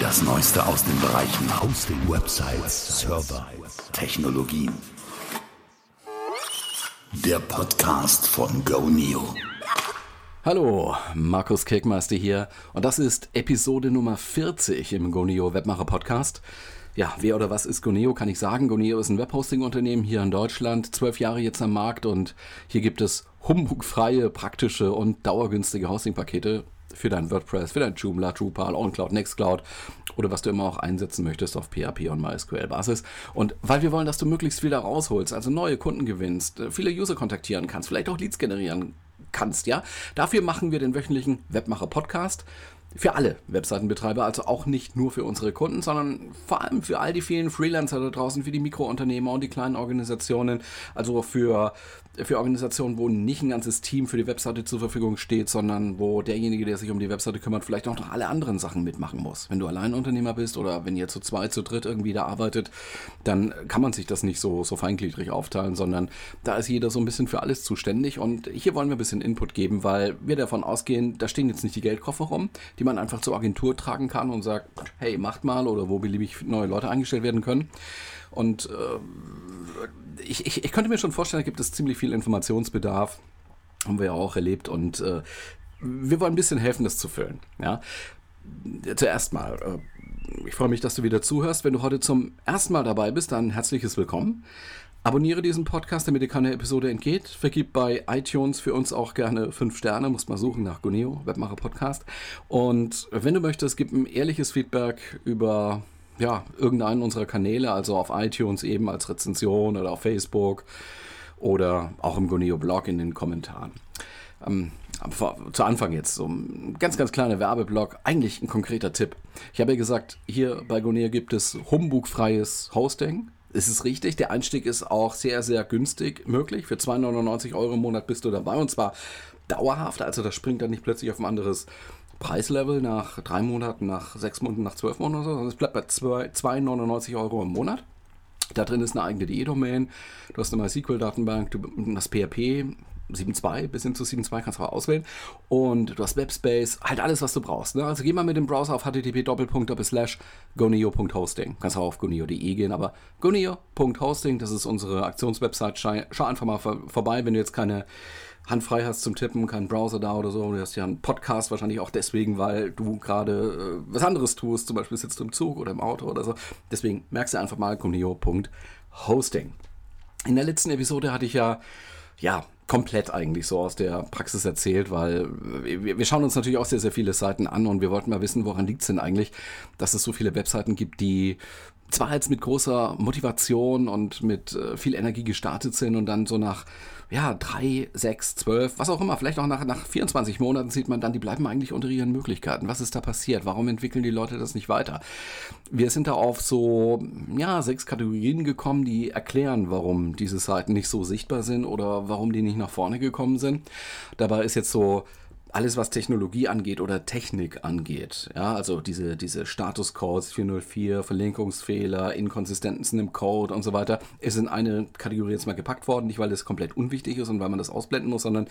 Das Neueste aus den Bereichen Hosting, Websites, Server, Technologien. Der Podcast von GoNeo. Hallo, Markus Kirkmeister hier und das ist Episode Nummer 40 im GoNeo Webmacher Podcast. Ja, wer oder was ist Goneo, kann ich sagen. Goneo ist ein Webhosting-Unternehmen hier in Deutschland, zwölf Jahre jetzt am Markt und hier gibt es humbugfreie, praktische und dauergünstige Hosting-Pakete für dein WordPress, für dein Joomla, Drupal, OnCloud, Nextcloud oder was du immer auch einsetzen möchtest auf PHP und MySQL-Basis. Und weil wir wollen, dass du möglichst viel da rausholst, also neue Kunden gewinnst, äh, viele User kontaktieren kannst, vielleicht auch Leads generieren kannst, ja, dafür machen wir den wöchentlichen Webmacher-Podcast für alle Webseitenbetreiber, also auch nicht nur für unsere Kunden, sondern vor allem für all die vielen Freelancer da draußen, für die Mikrounternehmer und die kleinen Organisationen, also für, für Organisationen, wo nicht ein ganzes Team für die Webseite zur Verfügung steht, sondern wo derjenige, der sich um die Webseite kümmert, vielleicht auch noch alle anderen Sachen mitmachen muss. Wenn du Alleinunternehmer bist oder wenn ihr zu zweit, zu dritt irgendwie da arbeitet, dann kann man sich das nicht so, so feingliedrig aufteilen, sondern da ist jeder so ein bisschen für alles zuständig und hier wollen wir ein bisschen Input geben, weil wir davon ausgehen, da stehen jetzt nicht die Geldkoffer rum, die man einfach zur Agentur tragen kann und sagt, hey, macht mal oder wo beliebig neue Leute eingestellt werden können. Und äh, ich, ich, ich könnte mir schon vorstellen, da gibt es ziemlich viel Informationsbedarf. Haben wir ja auch erlebt und äh, wir wollen ein bisschen helfen, das zu füllen. Ja? Zuerst mal, äh, ich freue mich, dass du wieder zuhörst. Wenn du heute zum ersten Mal dabei bist, dann herzliches Willkommen. Abonniere diesen Podcast, damit dir keine Episode entgeht. Vergib bei iTunes für uns auch gerne fünf Sterne. Muss mal suchen nach Guneo, Webmacher Podcast. Und wenn du möchtest, gib ein ehrliches Feedback über ja, irgendeinen unserer Kanäle, also auf iTunes eben als Rezension oder auf Facebook oder auch im Guneo Blog in den Kommentaren. Ähm, zu Anfang jetzt so ein ganz, ganz kleiner Werbeblock, eigentlich ein konkreter Tipp. Ich habe ja gesagt, hier bei Goneo gibt es humbugfreies Hosting es ist richtig, der Einstieg ist auch sehr, sehr günstig möglich. Für 2,99 Euro im Monat bist du dabei und zwar dauerhaft. Also das springt dann nicht plötzlich auf ein anderes Preislevel nach drei Monaten, nach sechs Monaten, nach zwölf Monaten, sondern es bleibt bei 2,99 Euro im Monat. Da drin ist eine eigene DE-Domain, du hast eine MySQL-Datenbank, du hast PHP, 7.2 bis hin zu 7.2 kannst du auch auswählen. Und du hast Webspace, halt alles, was du brauchst. Ne? Also geh mal mit dem Browser auf http goneo.hosting. Kannst auch auf goneo.de gehen, aber goneo.hosting, das ist unsere Aktionswebsite. Schau einfach mal vor, vorbei, wenn du jetzt keine Hand frei hast zum Tippen, keinen Browser da oder so. Du hast ja einen Podcast wahrscheinlich auch deswegen, weil du gerade äh, was anderes tust. Zum Beispiel sitzt du im Zug oder im Auto oder so. Deswegen merkst du einfach mal goneo.hosting. In der letzten Episode hatte ich ja, ja, komplett eigentlich so aus der Praxis erzählt, weil wir, schauen uns natürlich auch sehr, sehr viele Seiten an und wir wollten mal wissen, woran liegt es denn eigentlich, dass es so viele Webseiten gibt, die zwar jetzt mit großer Motivation und mit äh, viel Energie gestartet sind und dann so nach ja, drei, sechs, zwölf, was auch immer, vielleicht auch nach, nach 24 Monaten sieht man dann, die bleiben eigentlich unter ihren Möglichkeiten. Was ist da passiert? Warum entwickeln die Leute das nicht weiter? Wir sind da auf so, ja, sechs Kategorien gekommen, die erklären, warum diese Seiten nicht so sichtbar sind oder warum die nicht nach vorne gekommen sind. Dabei ist jetzt so alles, was Technologie angeht oder Technik angeht, ja, also diese, diese Statuscodes 404, Verlinkungsfehler, Inkonsistenzen im Code und so weiter, ist in eine Kategorie jetzt mal gepackt worden, nicht weil das komplett unwichtig ist und weil man das ausblenden muss, sondern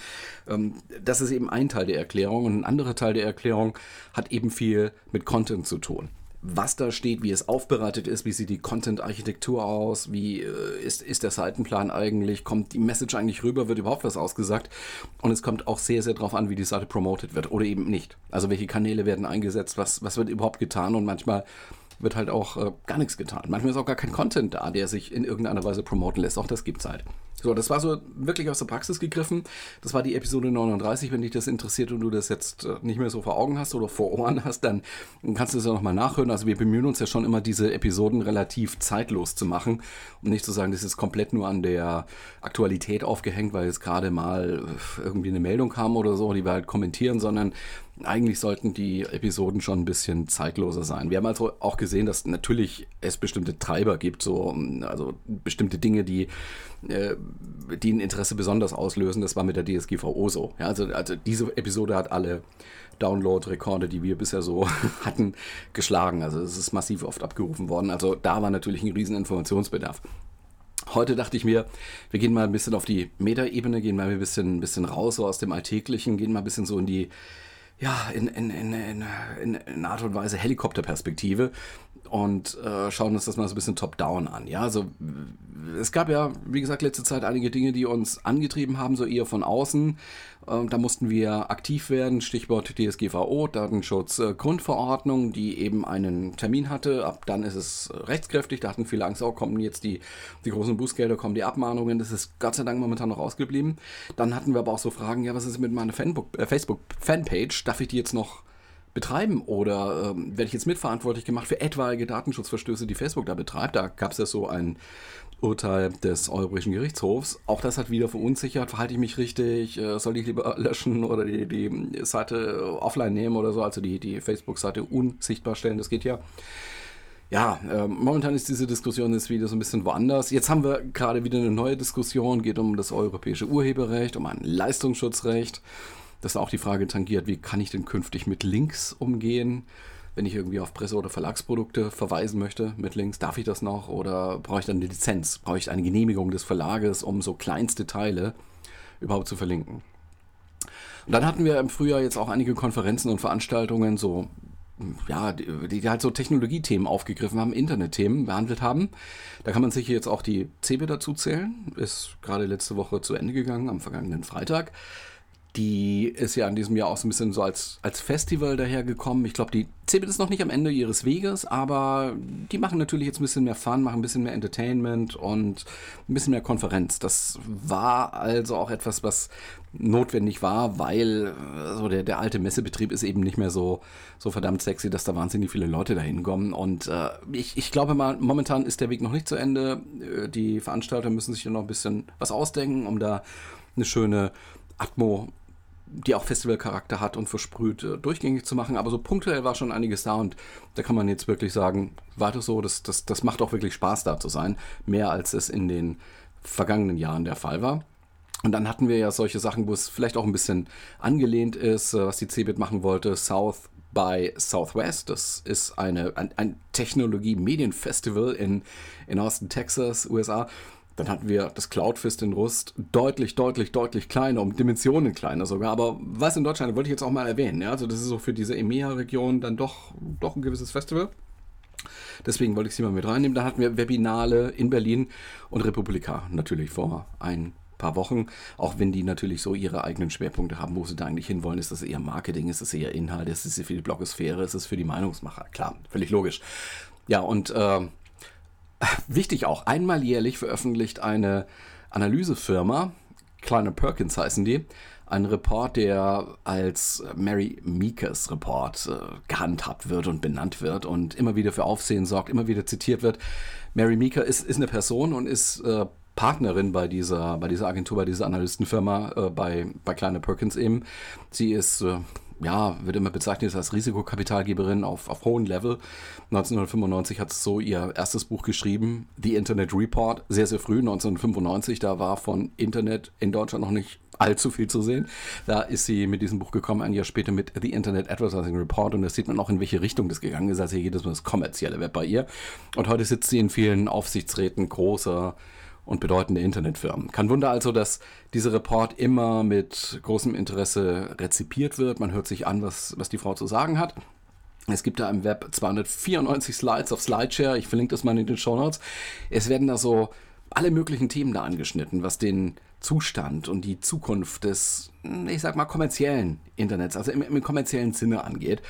ähm, das ist eben ein Teil der Erklärung und ein anderer Teil der Erklärung hat eben viel mit Content zu tun was da steht, wie es aufbereitet ist, wie sieht die Content-Architektur aus, wie äh, ist, ist der Seitenplan eigentlich, kommt die Message eigentlich rüber, wird überhaupt was ausgesagt. Und es kommt auch sehr, sehr darauf an, wie die Seite promoted wird oder eben nicht. Also welche Kanäle werden eingesetzt, was, was wird überhaupt getan und manchmal wird halt auch äh, gar nichts getan. Manchmal ist auch gar kein Content da, der sich in irgendeiner Weise promoten lässt. Auch das gibt es halt. So, das war so wirklich aus der Praxis gegriffen. Das war die Episode 39. Wenn dich das interessiert und du das jetzt äh, nicht mehr so vor Augen hast oder vor Ohren hast, dann kannst du es ja nochmal nachhören. Also wir bemühen uns ja schon immer, diese Episoden relativ zeitlos zu machen und nicht zu sagen, das ist komplett nur an der Aktualität aufgehängt, weil jetzt gerade mal äh, irgendwie eine Meldung kam oder so, die wir halt kommentieren, sondern eigentlich sollten die Episoden schon ein bisschen zeitloser sein. Wir haben also auch gesehen, dass natürlich es bestimmte Treiber gibt, so also bestimmte Dinge, die äh, die ein Interesse besonders auslösen. Das war mit der DSGVO so. Ja, also, also diese Episode hat alle Download-Rekorde, die wir bisher so hatten, geschlagen. Also es ist massiv oft abgerufen worden. Also da war natürlich ein riesen Informationsbedarf. Heute dachte ich mir, wir gehen mal ein bisschen auf die Metaebene, gehen mal ein bisschen, ein bisschen raus so aus dem Alltäglichen, gehen mal ein bisschen so in die ja, in, in, in, in, in Art und Weise Helikopterperspektive und äh, schauen uns das mal so ein bisschen top-down an. Ja, also es gab ja, wie gesagt, letzte Zeit einige Dinge, die uns angetrieben haben, so eher von außen. Ähm, da mussten wir aktiv werden, Stichwort DSGVO, Datenschutz äh, die eben einen Termin hatte. Ab dann ist es rechtskräftig. Da hatten viele Angst, auch oh, kommen jetzt die, die großen Bußgelder, kommen die Abmahnungen. Das ist Gott sei Dank momentan noch ausgeblieben. Dann hatten wir aber auch so Fragen, ja, was ist mit meiner äh, Facebook-Fanpage? Darf ich die jetzt noch betreiben oder ähm, werde ich jetzt mitverantwortlich gemacht für etwaige Datenschutzverstöße, die Facebook da betreibt. Da gab es ja so ein Urteil des Europäischen Gerichtshofs. Auch das hat wieder verunsichert. Verhalte ich mich richtig? Äh, soll ich lieber löschen oder die, die Seite offline nehmen oder so? Also die, die Facebook-Seite unsichtbar stellen. Das geht ja. Ja, äh, momentan ist diese Diskussion jetzt wieder so ein bisschen woanders. Jetzt haben wir gerade wieder eine neue Diskussion, geht um das europäische Urheberrecht, um ein Leistungsschutzrecht. Das auch die Frage tangiert, wie kann ich denn künftig mit Links umgehen? Wenn ich irgendwie auf Presse- oder Verlagsprodukte verweisen möchte mit Links, darf ich das noch oder brauche ich dann eine Lizenz? Brauche ich eine Genehmigung des Verlages, um so kleinste Teile überhaupt zu verlinken? Und dann hatten wir im Frühjahr jetzt auch einige Konferenzen und Veranstaltungen, so ja, die, die, halt so Technologiethemen aufgegriffen haben, Internetthemen behandelt haben. Da kann man sich jetzt auch die CeBIT dazu zählen. Ist gerade letzte Woche zu Ende gegangen, am vergangenen Freitag. Die ist ja in diesem Jahr auch so ein bisschen so als, als Festival dahergekommen. Ich glaube, die CeBIT ist noch nicht am Ende ihres Weges, aber die machen natürlich jetzt ein bisschen mehr Fun, machen ein bisschen mehr Entertainment und ein bisschen mehr Konferenz. Das war also auch etwas, was notwendig war, weil so der, der alte Messebetrieb ist eben nicht mehr so, so verdammt sexy, dass da wahnsinnig viele Leute dahin kommen. Und äh, ich, ich glaube mal, momentan ist der Weg noch nicht zu Ende. Äh, die Veranstalter müssen sich noch ein bisschen was ausdenken, um da eine schöne Atmo die auch Festivalcharakter hat und versprüht, äh, durchgängig zu machen. Aber so punktuell war schon einiges da und da kann man jetzt wirklich sagen, weiter so, das, das, das macht auch wirklich Spaß da zu sein. Mehr als es in den vergangenen Jahren der Fall war. Und dann hatten wir ja solche Sachen, wo es vielleicht auch ein bisschen angelehnt ist, äh, was die CeBIT machen wollte. South by Southwest. Das ist eine, ein, ein Technologie-Medienfestival in, in Austin, Texas, USA. Dann hatten wir das Cloudfist in Rust, deutlich, deutlich, deutlich kleiner, um Dimensionen kleiner sogar. Aber was in Deutschland, wollte ich jetzt auch mal erwähnen. Ja? Also das ist so für diese EMEA-Region dann doch, doch ein gewisses Festival. Deswegen wollte ich sie mal mit reinnehmen. Da hatten wir Webinale in Berlin und Republika natürlich vor ein paar Wochen, auch wenn die natürlich so ihre eigenen Schwerpunkte haben, wo sie da eigentlich hinwollen. Ist das eher Marketing, ist das eher Inhalt, ist es für die Blogosphäre, ist es für die Meinungsmacher? Klar, völlig logisch. Ja, und äh, Wichtig auch, einmal jährlich veröffentlicht eine Analysefirma, Kleiner Perkins heißen die, ein Report, der als Mary Meekers Report äh, gehandhabt wird und benannt wird und immer wieder für Aufsehen sorgt, immer wieder zitiert wird. Mary Meeker ist, ist eine Person und ist äh, Partnerin bei dieser, bei dieser Agentur, bei dieser Analystenfirma, äh, bei, bei Kleine Perkins eben. Sie ist äh, ja, wird immer bezeichnet als Risikokapitalgeberin auf, auf hohem Level. 1995 hat so ihr erstes Buch geschrieben, The Internet Report, sehr, sehr früh, 1995. Da war von Internet in Deutschland noch nicht allzu viel zu sehen. Da ist sie mit diesem Buch gekommen, ein Jahr später mit The Internet Advertising Report und da sieht man auch, in welche Richtung das gegangen ist. Also hier jedes Mal das kommerzielle Web bei ihr. Und heute sitzt sie in vielen Aufsichtsräten großer und bedeutende Internetfirmen. Kein Wunder also, dass dieser Report immer mit großem Interesse rezipiert wird. Man hört sich an, was, was die Frau zu sagen hat. Es gibt da im Web 294 Slides auf Slideshare. Ich verlinke das mal in den Show Notes. Es werden da so alle möglichen Themen da angeschnitten, was den Zustand und die Zukunft des, ich sag mal, kommerziellen Internets, also im, im kommerziellen Sinne angeht.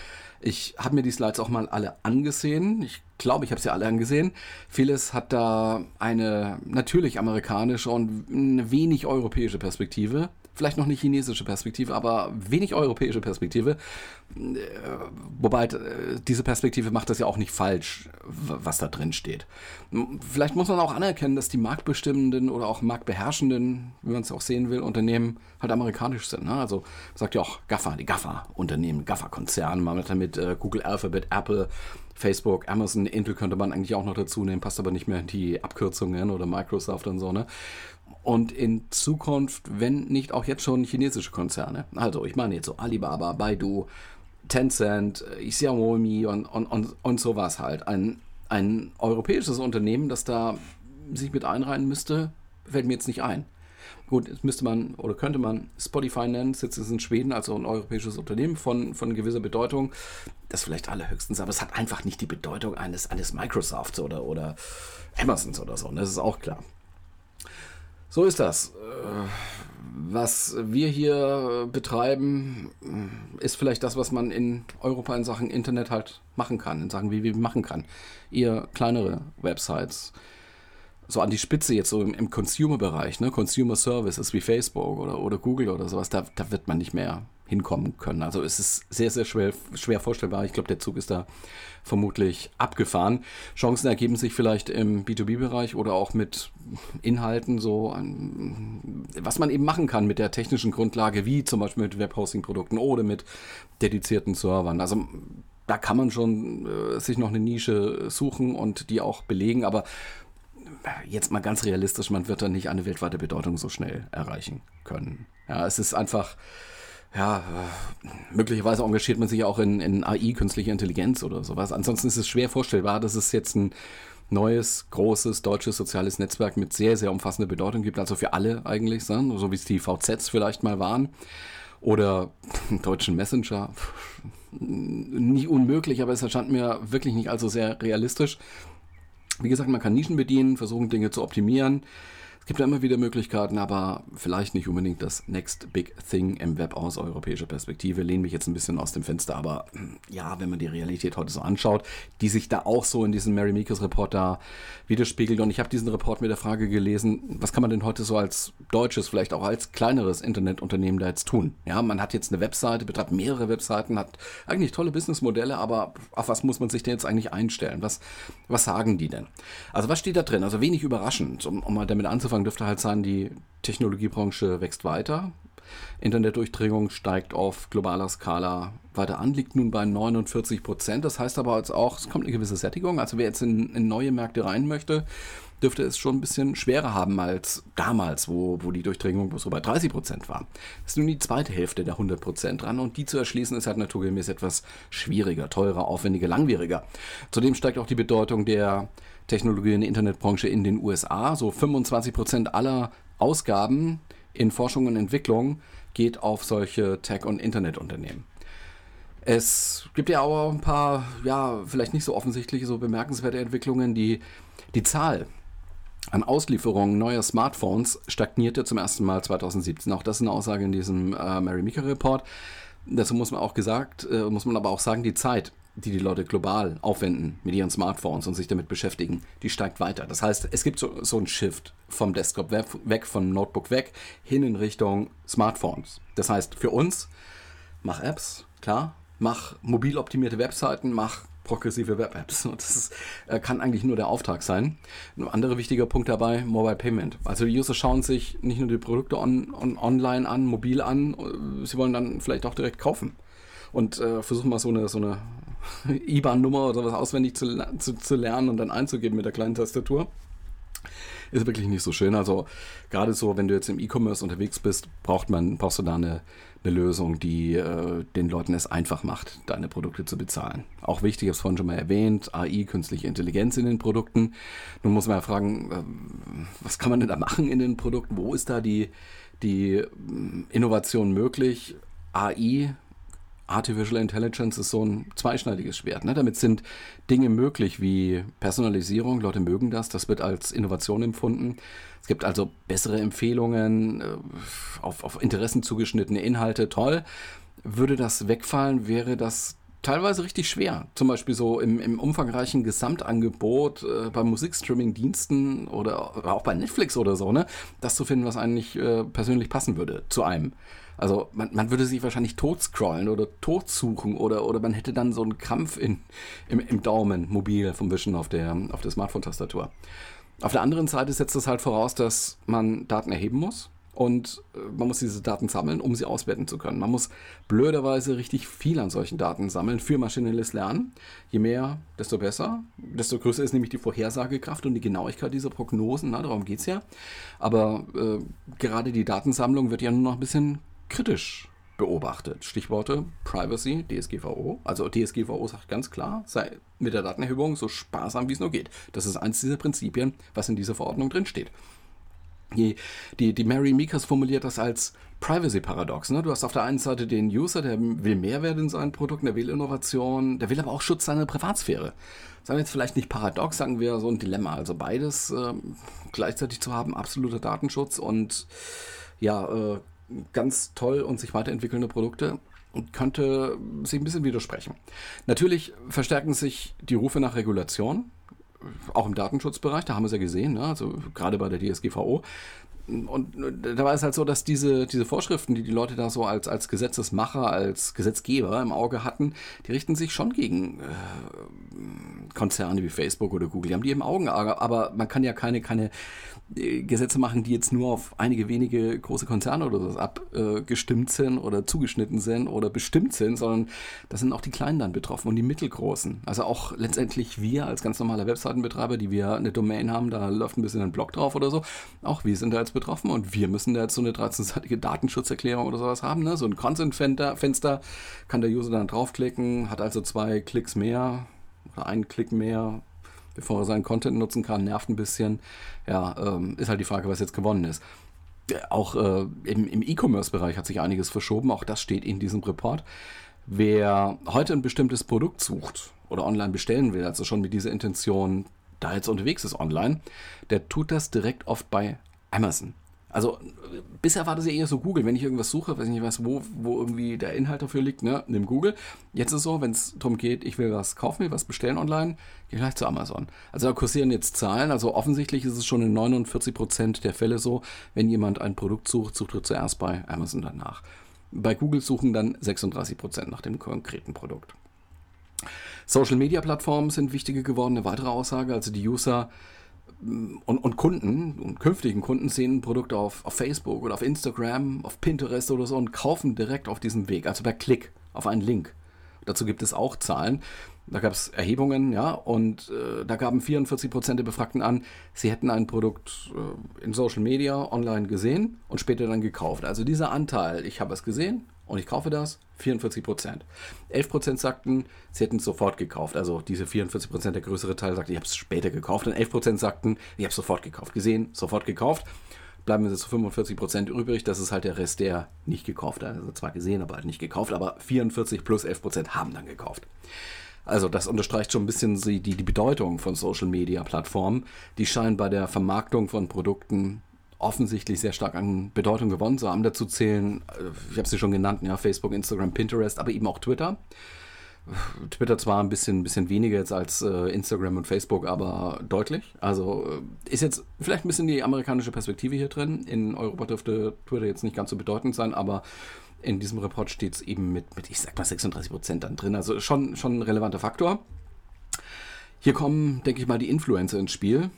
Ich habe mir die Slides auch mal alle angesehen. Ich glaube, ich habe sie alle angesehen. Vieles hat da eine natürlich amerikanische und eine wenig europäische Perspektive vielleicht noch eine chinesische Perspektive, aber wenig europäische Perspektive. Äh, wobei äh, diese Perspektive macht das ja auch nicht falsch, was da drin steht. Vielleicht muss man auch anerkennen, dass die marktbestimmenden oder auch marktbeherrschenden, wie man es auch sehen will, Unternehmen halt amerikanisch sind. Ne? Also sagt ja auch GAFA, die GAFA-Unternehmen, GAFA-Konzerne, man hat damit äh, Google Alphabet, Apple, Facebook, Amazon, Intel könnte man eigentlich auch noch dazu nehmen, passt aber nicht mehr in die Abkürzungen oder Microsoft und so, ne? und in Zukunft, wenn nicht auch jetzt schon chinesische Konzerne. Also ich meine jetzt so Alibaba, Baidu, Tencent, äh, Xiaomi und, und, und, und sowas halt. Ein, ein europäisches Unternehmen, das da sich mit einreihen müsste, fällt mir jetzt nicht ein. Gut, jetzt müsste man oder könnte man Spotify nennen, sitzt es in Schweden, also ein europäisches Unternehmen von, von gewisser Bedeutung. Das vielleicht allerhöchstens, aber es hat einfach nicht die Bedeutung eines, eines Microsofts oder, oder Amazons oder so. Das ist auch klar. So ist das. Äh, was wir hier betreiben, ist vielleicht das, was man in Europa in Sachen Internet halt machen kann, in Sachen wie machen kann. Ihr kleinere Websites, so an die Spitze jetzt so im, im Consumer-Bereich, ne? Consumer Services wie Facebook oder, oder Google oder sowas, da, da wird man nicht mehr hinkommen können. Also es ist sehr, sehr schwer, schwer vorstellbar. Ich glaube, der Zug ist da vermutlich abgefahren. Chancen ergeben sich vielleicht im B2B-Bereich oder auch mit Inhalten, so was man eben machen kann mit der technischen Grundlage, wie zum Beispiel mit Webhosting-Produkten oder mit dedizierten Servern. Also da kann man schon äh, sich noch eine Nische suchen und die auch belegen, aber jetzt mal ganz realistisch, man wird da nicht eine weltweite Bedeutung so schnell erreichen können. Ja, es ist einfach, ja, möglicherweise engagiert man sich auch in, in AI, künstliche Intelligenz oder sowas. Ansonsten ist es schwer vorstellbar, dass es jetzt ein neues, großes deutsches soziales Netzwerk mit sehr, sehr umfassender Bedeutung gibt, also für alle eigentlich, so wie es die VZs vielleicht mal waren. Oder deutschen Messenger. Nie unmöglich, aber es erscheint mir wirklich nicht allzu sehr realistisch. Wie gesagt, man kann Nischen bedienen, versuchen Dinge zu optimieren gibt ja immer wieder Möglichkeiten, aber vielleicht nicht unbedingt das Next Big Thing im Web aus europäischer Perspektive. Lehne mich jetzt ein bisschen aus dem Fenster, aber hm, ja, wenn man die Realität heute so anschaut, die sich da auch so in diesem Mary Meekers Report da widerspiegelt. Und ich habe diesen Report mit der Frage gelesen, was kann man denn heute so als deutsches, vielleicht auch als kleineres Internetunternehmen da jetzt tun? Ja, man hat jetzt eine Webseite, betreibt mehrere Webseiten, hat eigentlich tolle Businessmodelle, aber auf was muss man sich denn jetzt eigentlich einstellen? Was, was sagen die denn? Also was steht da drin? Also wenig überraschend, um, um mal damit anzufangen Anfang dürfte halt sein, die Technologiebranche wächst weiter. Internetdurchdringung steigt auf globaler Skala weiter an, liegt nun bei 49 Prozent. Das heißt aber jetzt auch, es kommt eine gewisse Sättigung. Also wer jetzt in, in, neue Märkte rein möchte, dürfte es schon ein bisschen schwerer haben als damals, wo, wo die Durchdringung so bei 30 Prozent war. Das ist nun die zweite Hälfte der 100 Prozent dran und die zu erschließen ist halt naturgemäß etwas schwieriger, teurer, aufwendiger, langwieriger. Zudem steigt auch die Bedeutung der Technologie- und Internetbranche in den USA. So 25 Prozent aller Ausgaben in Forschung und Entwicklung geht auf solche Tech- und Internetunternehmen. Es gibt ja auch ein paar, ja, vielleicht nicht so offensichtliche, so bemerkenswerte Entwicklungen. Die, die Zahl an Auslieferungen neuer Smartphones stagnierte zum ersten Mal 2017. Auch das ist eine Aussage in diesem äh, Mary Meeker Report. Dazu muss man auch gesagt, äh, muss man aber auch sagen, die Zeit, die die Leute global aufwenden mit ihren Smartphones und sich damit beschäftigen, die steigt weiter. Das heißt, es gibt so, so einen Shift vom Desktop weg, vom Notebook weg, hin in Richtung Smartphones. Das heißt, für uns, mach Apps, klar, mach mobil optimierte Webseiten, mach progressive Web-Apps. Das ist, äh, kann eigentlich nur der Auftrag sein. Ein anderer wichtiger Punkt dabei, Mobile Payment. Also die User schauen sich nicht nur die Produkte on, on, online an, mobil an, äh, sie wollen dann vielleicht auch direkt kaufen. Und äh, versuchen mal so eine, so eine IBAN-Nummer oder sowas auswendig zu, zu, zu lernen und dann einzugeben mit der kleinen Tastatur ist wirklich nicht so schön. Also gerade so, wenn du jetzt im E-Commerce unterwegs bist, braucht man, brauchst du da eine, eine Lösung, die äh, den Leuten es einfach macht, deine Produkte zu bezahlen. Auch wichtig, ich habe es vorhin schon mal erwähnt, AI, künstliche Intelligenz in den Produkten. Nun muss man ja fragen, äh, was kann man denn da machen in den Produkten? Wo ist da die, die äh, Innovation möglich? AI Artificial Intelligence ist so ein zweischneidiges Schwert. Ne? Damit sind Dinge möglich wie Personalisierung. Leute mögen das. Das wird als Innovation empfunden. Es gibt also bessere Empfehlungen, äh, auf, auf Interessen zugeschnittene Inhalte. Toll. Würde das wegfallen, wäre das teilweise richtig schwer. Zum Beispiel so im, im umfangreichen Gesamtangebot äh, bei Musikstreaming-Diensten oder auch bei Netflix oder so, ne? Das zu finden, was eigentlich äh, persönlich passen würde zu einem. Also man, man würde sich wahrscheinlich tot scrollen oder tot suchen oder, oder man hätte dann so einen Krampf in, im, im Daumen mobil vom Wischen auf der, auf der Smartphone-Tastatur. Auf der anderen Seite setzt das halt voraus, dass man Daten erheben muss und äh, man muss diese Daten sammeln, um sie auswerten zu können. Man muss blöderweise richtig viel an solchen Daten sammeln für maschinelles Lernen. Je mehr, desto besser. Desto größer ist nämlich die Vorhersagekraft und die Genauigkeit dieser Prognosen. Na, darum geht es ja. Aber äh, gerade die Datensammlung wird ja nur noch ein bisschen kritisch beobachtet. Stichworte Privacy, DSGVO. Also DSGVO sagt ganz klar, sei mit der Datenerhebung so sparsam wie es nur geht. Das ist eines dieser Prinzipien, was in dieser Verordnung drin steht. Die, die, die Mary Meekers formuliert das als Privacy-Paradox. Ne? Du hast auf der einen Seite den User, der will Mehrwert in seinen Produkten, der will Innovation, der will aber auch Schutz seiner Privatsphäre. Sagen wir jetzt vielleicht nicht paradox, sagen wir so ein Dilemma. Also beides äh, gleichzeitig zu haben, absoluter Datenschutz und ja, äh, ganz toll und sich weiterentwickelnde Produkte könnte sich ein bisschen widersprechen. Natürlich verstärken sich die Rufe nach Regulation, auch im Datenschutzbereich, da haben wir es ja gesehen, ne? also gerade bei der DSGVO. Und da war es halt so, dass diese, diese Vorschriften, die die Leute da so als, als Gesetzesmacher, als Gesetzgeber im Auge hatten, die richten sich schon gegen äh, Konzerne wie Facebook oder Google. Die haben die im Augen, aber man kann ja keine, keine äh, Gesetze machen, die jetzt nur auf einige wenige große Konzerne oder so abgestimmt sind oder zugeschnitten sind oder bestimmt sind, sondern da sind auch die Kleinen dann betroffen und die mittelgroßen. Also auch letztendlich wir als ganz normaler Webseitenbetreiber, die wir eine Domain haben, da läuft ein bisschen ein Blog drauf oder so, auch wir sind da jetzt betroffen und wir müssen da jetzt so eine 13-seitige Datenschutzerklärung oder sowas haben, ne? so ein Consent-Fenster, kann der User dann draufklicken, hat also zwei Klicks mehr oder einen Klick mehr, bevor er seinen Content nutzen kann, nervt ein bisschen. Ja, ähm, ist halt die Frage, was jetzt gewonnen ist. Auch äh, im, im E-Commerce-Bereich hat sich einiges verschoben, auch das steht in diesem Report. Wer heute ein bestimmtes Produkt sucht oder online bestellen will, also schon mit dieser Intention da jetzt unterwegs ist online, der tut das direkt oft bei Amazon. Also bisher war das ja eher so Google, wenn ich irgendwas suche, weiß ich nicht was, wo, wo irgendwie der Inhalt dafür liegt, ne, nimm Google. Jetzt ist es so, wenn es darum geht, ich will was kaufen, will was bestellen online, gehe gleich zu Amazon. Also da kursieren jetzt Zahlen, also offensichtlich ist es schon in 49% der Fälle so, wenn jemand ein Produkt sucht, sucht er zuerst bei Amazon danach. Bei Google suchen dann 36% nach dem konkreten Produkt. Social Media Plattformen sind wichtige geworden, eine weitere Aussage, also die User und, und, Kunden und künftigen Kunden sehen Produkte auf, auf Facebook oder auf Instagram, auf Pinterest oder so und kaufen direkt auf diesem Weg, also per Klick auf einen Link. Dazu gibt es auch Zahlen. Da gab es Erhebungen, ja, und äh, da gaben 44 Prozent der Befragten an, sie hätten ein Produkt äh, in Social Media online gesehen und später dann gekauft. Also dieser Anteil, ich habe es gesehen und ich kaufe das, 44 Prozent. 11 Prozent sagten, sie hätten es sofort gekauft. Also diese 44 Prozent, der größere Teil sagte, ich habe es später gekauft. Und 11 Prozent sagten, ich habe es sofort gekauft. Gesehen, sofort gekauft. Bleiben wir zu 45 Prozent übrig. Das ist halt der Rest, der nicht gekauft hat. Also zwar gesehen, aber halt nicht gekauft. Aber 44 plus 11 Prozent haben dann gekauft. Also das unterstreicht schon ein bisschen die, die Bedeutung von Social-Media-Plattformen. Die scheinen bei der Vermarktung von Produkten offensichtlich sehr stark an Bedeutung gewonnen. So haben dazu zählen, äh, ich habe sie schon genannt, ja, Facebook, Instagram, Pinterest, aber eben auch Twitter. Twitter zwar ein bisschen, bisschen weniger jetzt als äh, Instagram und Facebook, aber deutlich. Also äh, ist jetzt vielleicht ein bisschen die amerikanische Perspektive hier drin. In Europa dürfte Twitter jetzt nicht ganz so bedeutend sein, aber in diesem Report steht es eben mit, mit, ich sag mal, 36 Prozent dann drin. Also schon, schon ein relevanter Faktor. Hier kommen, denke ich mal, die Influencer ins Spiel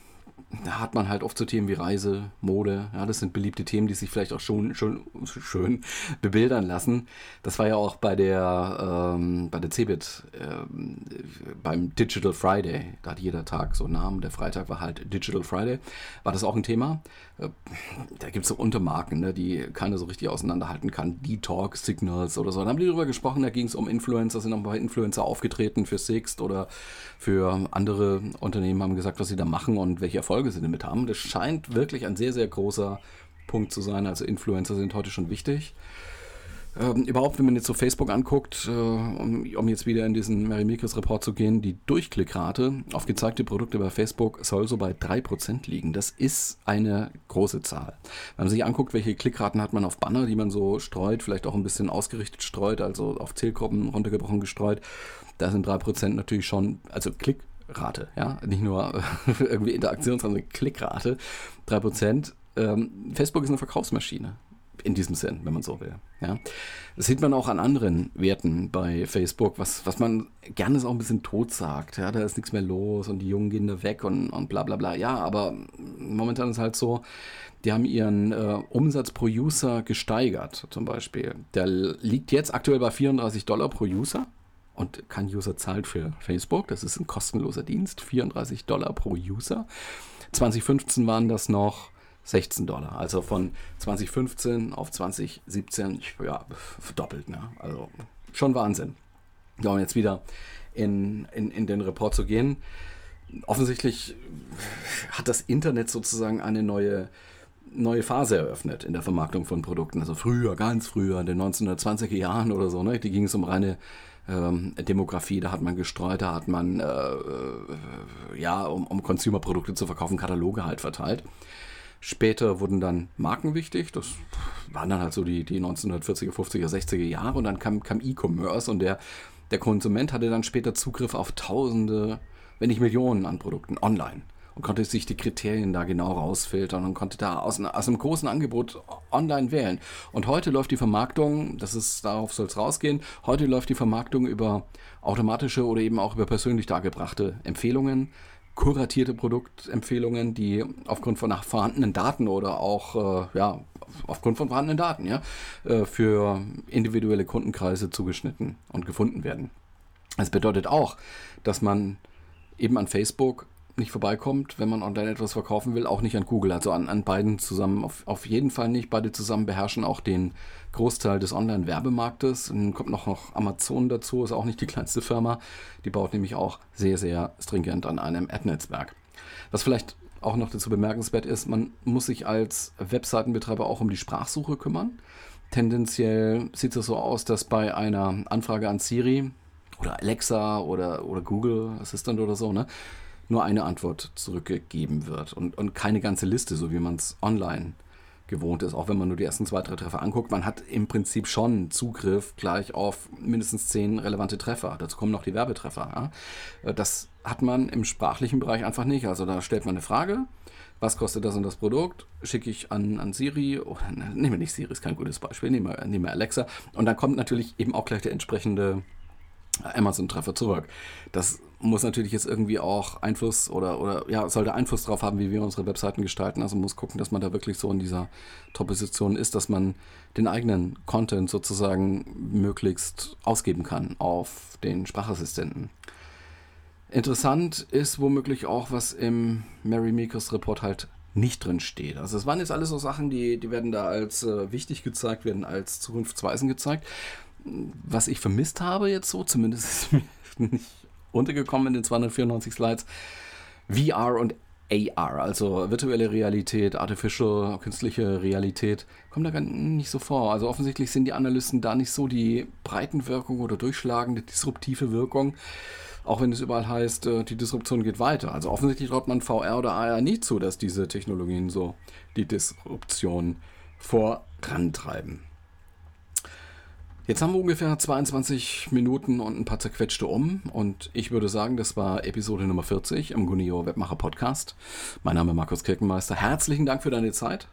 da hat man halt oft so Themen wie Reise, Mode. Ja, das sind beliebte Themen, die sich vielleicht auch schon, schon schön bebildern lassen. Das war ja auch bei der, ähm, bei der CeBIT ähm, beim Digital Friday. Da hat jeder Tag so einen Namen. Der Freitag war halt Digital Friday. War das auch ein Thema? Da gibt es so Untermarken, ne, die keiner so richtig auseinanderhalten kann. D-Talk, Signals oder so. Da haben die drüber gesprochen. Da ging es um Influencer, sind auch bei Influencer aufgetreten für Sixt oder für andere Unternehmen, haben gesagt, was sie da machen und welche Erfolge sie damit haben. Das scheint wirklich ein sehr, sehr großer Punkt zu sein. Also Influencer sind heute schon wichtig. Ähm, überhaupt, wenn man jetzt so Facebook anguckt, äh, um, um, jetzt wieder in diesen Mary Meekers Report zu gehen, die Durchklickrate auf gezeigte Produkte bei Facebook soll so bei 3% liegen. Das ist eine große Zahl. Wenn man sich anguckt, welche Klickraten hat man auf Banner, die man so streut, vielleicht auch ein bisschen ausgerichtet streut, also auf Zielgruppen runtergebrochen gestreut, da sind 3% natürlich schon, also Klick, Rate, ja, nicht nur irgendwie Interaktion, sondern Klickrate, 3%. Ähm, Facebook ist eine Verkaufsmaschine in diesem Sinn, wenn man so will. Ja. Das sieht man auch an anderen Werten bei Facebook, was, was man gerne so ein bisschen tot sagt. Ja, da ist nichts mehr los und die Jungen gehen da weg und, und bla bla bla. Ja, aber momentan ist halt so, die haben ihren äh, Umsatz pro User gesteigert, zum Beispiel. Der liegt jetzt aktuell bei 34 Dollar pro User und kein User zahlt für Facebook. Das ist ein kostenloser Dienst, 34 Dollar pro User. 2015 waren das noch 16 Dollar. Also von 2015 auf 2017, ja, verdoppelt. Ne? Also schon Wahnsinn. Ja, und jetzt wieder in, in, in den Report zu gehen. Offensichtlich hat das Internet sozusagen eine neue neue Phase eröffnet in der Vermarktung von Produkten. Also früher, ganz früher, in den 1920er Jahren oder so, ne? die ging es um reine ähm, Demografie, da hat man gestreut, da hat man, äh, äh, ja, um, um Consumer-Produkte zu verkaufen, Kataloge halt verteilt. Später wurden dann Marken wichtig, das waren dann halt so die, die 1940er, 50er, 60er Jahre. Und dann kam, kam E-Commerce und der, der Konsument hatte dann später Zugriff auf Tausende, wenn nicht Millionen an Produkten online und konnte sich die Kriterien da genau rausfiltern und konnte da aus, aus einem großen Angebot online wählen. Und heute läuft die Vermarktung, das ist, darauf soll es rausgehen, heute läuft die Vermarktung über automatische oder eben auch über persönlich dargebrachte Empfehlungen, kuratierte Produktempfehlungen, die aufgrund von vorhandenen Daten oder auch äh, ja, aufgrund von vorhandenen Daten ja, äh, für individuelle Kundenkreise zugeschnitten und gefunden werden. Das bedeutet auch, dass man eben an Facebook nicht vorbeikommt, wenn man online etwas verkaufen will, auch nicht an Google, also an, an beiden zusammen, auf, auf jeden Fall nicht. Beide zusammen beherrschen auch den Großteil des Online-Werbemarktes. Dann kommt noch, noch Amazon dazu, ist auch nicht die kleinste Firma. Die baut nämlich auch sehr, sehr stringent an einem Ad-Netzwerk. Was vielleicht auch noch dazu bemerkenswert ist, man muss sich als Webseitenbetreiber auch um die Sprachsuche kümmern. Tendenziell sieht es so aus, dass bei einer Anfrage an Siri oder Alexa oder, oder Google Assistant oder so, ne, nur eine Antwort zurückgegeben wird und, und keine ganze Liste, so wie man es online gewohnt ist, auch wenn man nur die ersten zwei, drei Treffer anguckt. Man hat im Prinzip schon Zugriff gleich auf mindestens zehn relevante Treffer. Dazu kommen noch die Werbetreffer. Ja? Äh, das hat man im sprachlichen Bereich einfach nicht. Also da stellt man eine Frage, was kostet das und das Produkt, schicke ich an, an Siri, ne, nehmen wir nicht Siri, ist kein gutes Beispiel, nehmen wir Alexa. Und dann kommt natürlich eben auch gleich der entsprechende Amazon-Treffer zurück. Das muss natürlich jetzt irgendwie auch Einfluss oder, oder ja, sollte Einfluss darauf haben, wie wir unsere Webseiten gestalten. Also muss gucken, dass man da wirklich so in dieser Top-Position ist, dass man den eigenen Content sozusagen möglichst ausgeben kann auf den Sprachassistenten. Interessant ist womöglich auch, was im Mary Meekers Report halt nicht drin steht. Also es waren jetzt alles so Sachen, die, die werden da als äh, wichtig gezeigt, werden als zukunftsweisend gezeigt was ich vermisst habe jetzt so, zumindest ist mir nicht untergekommen in den 294 Slides, VR und AR, also virtuelle Realität, artificial, künstliche Realität, kommt da gar nicht so vor. Also offensichtlich sind die Analysten da nicht so die Breitenwirkung oder durchschlagende disruptive Wirkung, auch wenn es überall heißt, äh, die Disruption geht weiter. Also offensichtlich traut man VR oder AR nicht zu, dass diese Technologien so die Disruption vorantreiben. Jetzt haben wir ungefähr 22 Minuten und ein paar zerquetschte um und ich würde sagen, das war Episode Nummer 40 im Gunio Webmacher Podcast. Mein Name ist Markus Kirkenmeister. Herzlichen Dank für deine Zeit.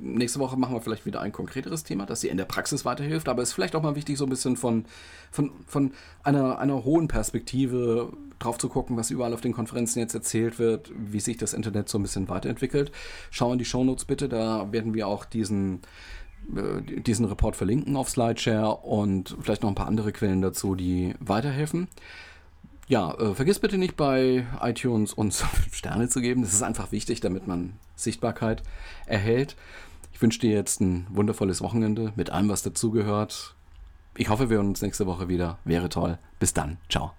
Nächste Woche machen wir vielleicht wieder ein konkreteres Thema, das dir in der Praxis weiterhilft, aber es ist vielleicht auch mal wichtig, so ein bisschen von, von, von einer, einer hohen Perspektive drauf zu gucken, was überall auf den Konferenzen jetzt erzählt wird, wie sich das Internet so ein bisschen weiterentwickelt. Schau in die Shownotes bitte, da werden wir auch diesen diesen Report verlinken auf Slideshare und vielleicht noch ein paar andere Quellen dazu, die weiterhelfen. Ja, äh, vergiss bitte nicht bei iTunes uns Sterne zu geben. Das ist einfach wichtig, damit man Sichtbarkeit erhält. Ich wünsche dir jetzt ein wundervolles Wochenende mit allem, was dazugehört. Ich hoffe, wir hören uns nächste Woche wieder. Wäre toll. Bis dann. Ciao.